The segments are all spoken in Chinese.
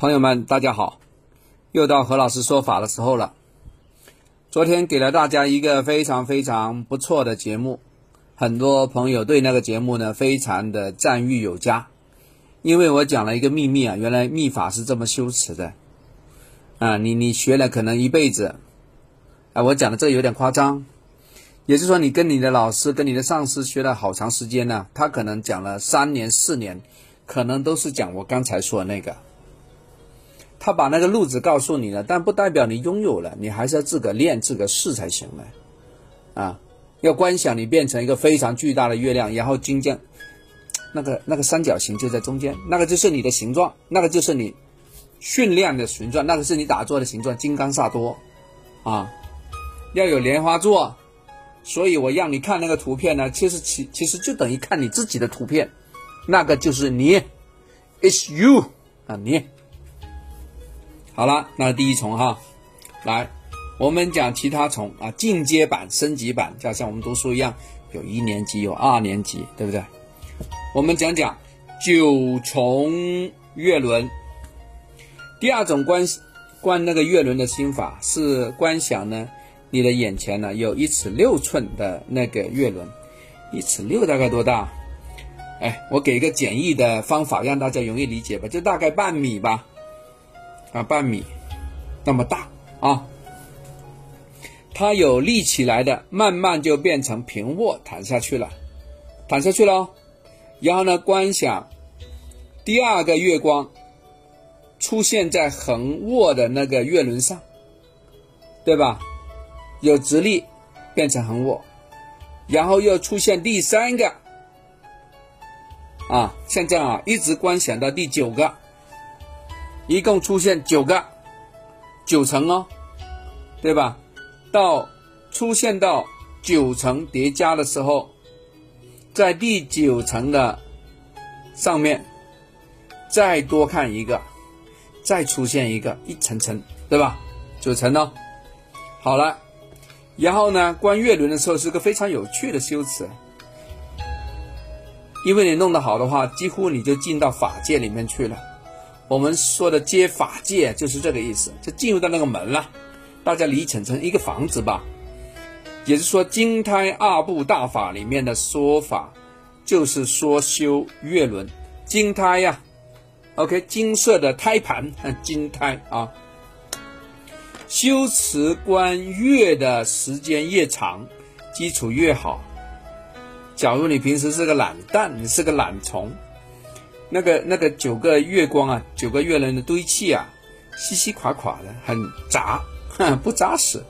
朋友们，大家好！又到何老师说法的时候了。昨天给了大家一个非常非常不错的节目，很多朋友对那个节目呢非常的赞誉有加，因为我讲了一个秘密啊，原来秘法是这么修持的啊！你你学了可能一辈子啊，我讲的这有点夸张，也就是说你跟你的老师、跟你的上司学了好长时间呢，他可能讲了三年、四年，可能都是讲我刚才说的那个。他把那个路子告诉你了，但不代表你拥有了，你还是要自个练、自个试才行的，啊！要观想你变成一个非常巨大的月亮，然后金将那个那个三角形就在中间，那个就是你的形状，那个就是你训练的形状，那个是你打坐的形状，金刚萨多，啊！要有莲花座，所以我让你看那个图片呢，其实其其实就等于看你自己的图片，那个就是你，it's you 啊你。好了，那第一重哈，来，我们讲其他重啊，进阶版、升级版，就像我们读书一样，有一年级，有二年级，对不对？我们讲讲九重月轮。第二种观观那个月轮的心法是观想呢，你的眼前呢有一尺六寸的那个月轮，一尺六大概多大？哎，我给一个简易的方法让大家容易理解吧，就大概半米吧。啊，半米那么大啊！它有立起来的，慢慢就变成平卧，躺下去了，躺下去了。然后呢，观想第二个月光出现在横卧的那个月轮上，对吧？有直立变成横卧，然后又出现第三个啊，像这样啊，一直观想到第九个。一共出现九个九层哦，对吧？到出现到九层叠加的时候，在第九层的上面再多看一个，再出现一个一层层，对吧？九层哦，好了，然后呢，观月轮的时候是个非常有趣的修辞，因为你弄得好的话，几乎你就进到法界里面去了。我们说的接法界就是这个意思，就进入到那个门了。大家理解成一个房子吧，也就是说金胎二部大法里面的说法，就是说修月轮金胎呀。OK，金色的胎盘，金胎啊。修持观月的时间越长，基础越好。假如你平时是个懒蛋，你是个懒虫。那个那个九个月光啊，九个月轮的堆砌啊，稀稀垮垮的，很杂，不扎实。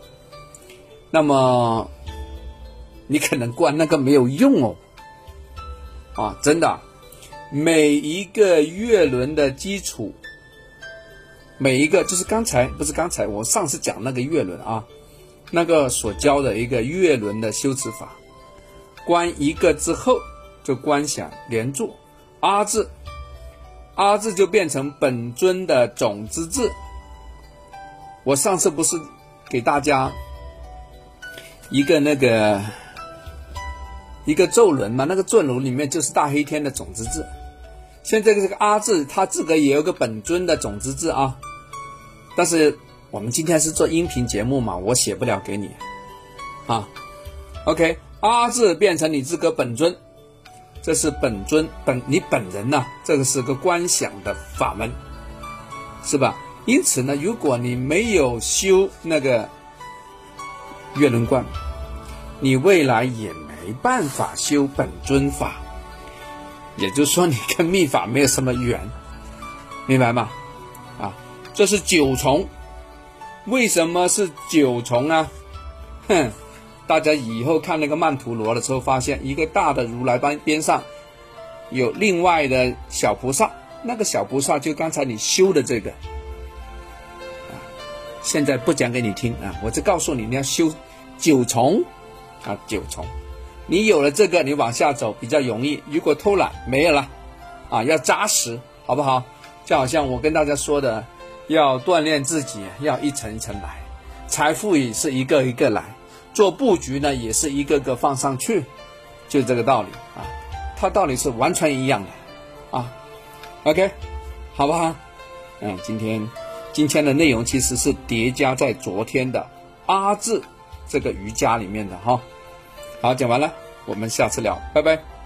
那么你可能关那个没有用哦，啊，真的，每一个月轮的基础，每一个就是刚才不是刚才我上次讲那个月轮啊，那个所教的一个月轮的修持法，关一个之后就观想连住阿字。阿字就变成本尊的种子字。我上次不是给大家一个那个一个咒轮嘛？那个咒轮里面就是大黑天的种子字。现在这个阿字，它自个也有个本尊的种子字啊。但是我们今天是做音频节目嘛，我写不了给你啊。OK，阿字变成你自个本尊。这是本尊本你本人呐，这个是个观想的法门，是吧？因此呢，如果你没有修那个月轮观，你未来也没办法修本尊法，也就是说，你跟密法没有什么缘，明白吗？啊，这是九重，为什么是九重呢？哼。大家以后看那个曼陀罗的时候，发现一个大的如来般边上有另外的小菩萨，那个小菩萨就刚才你修的这个啊。现在不讲给你听啊，我就告诉你，你要修九重啊，九重。你有了这个，你往下走比较容易。如果偷懒没有了啊，要扎实，好不好？就好像我跟大家说的，要锻炼自己，要一层一层来，财富也是一个一个来。做布局呢，也是一个个放上去，就这个道理啊，它道理是完全一样的啊。OK，好不好？嗯，今天今天的内容其实是叠加在昨天的阿字这个瑜伽里面的哈。好，讲完了，我们下次聊，拜拜。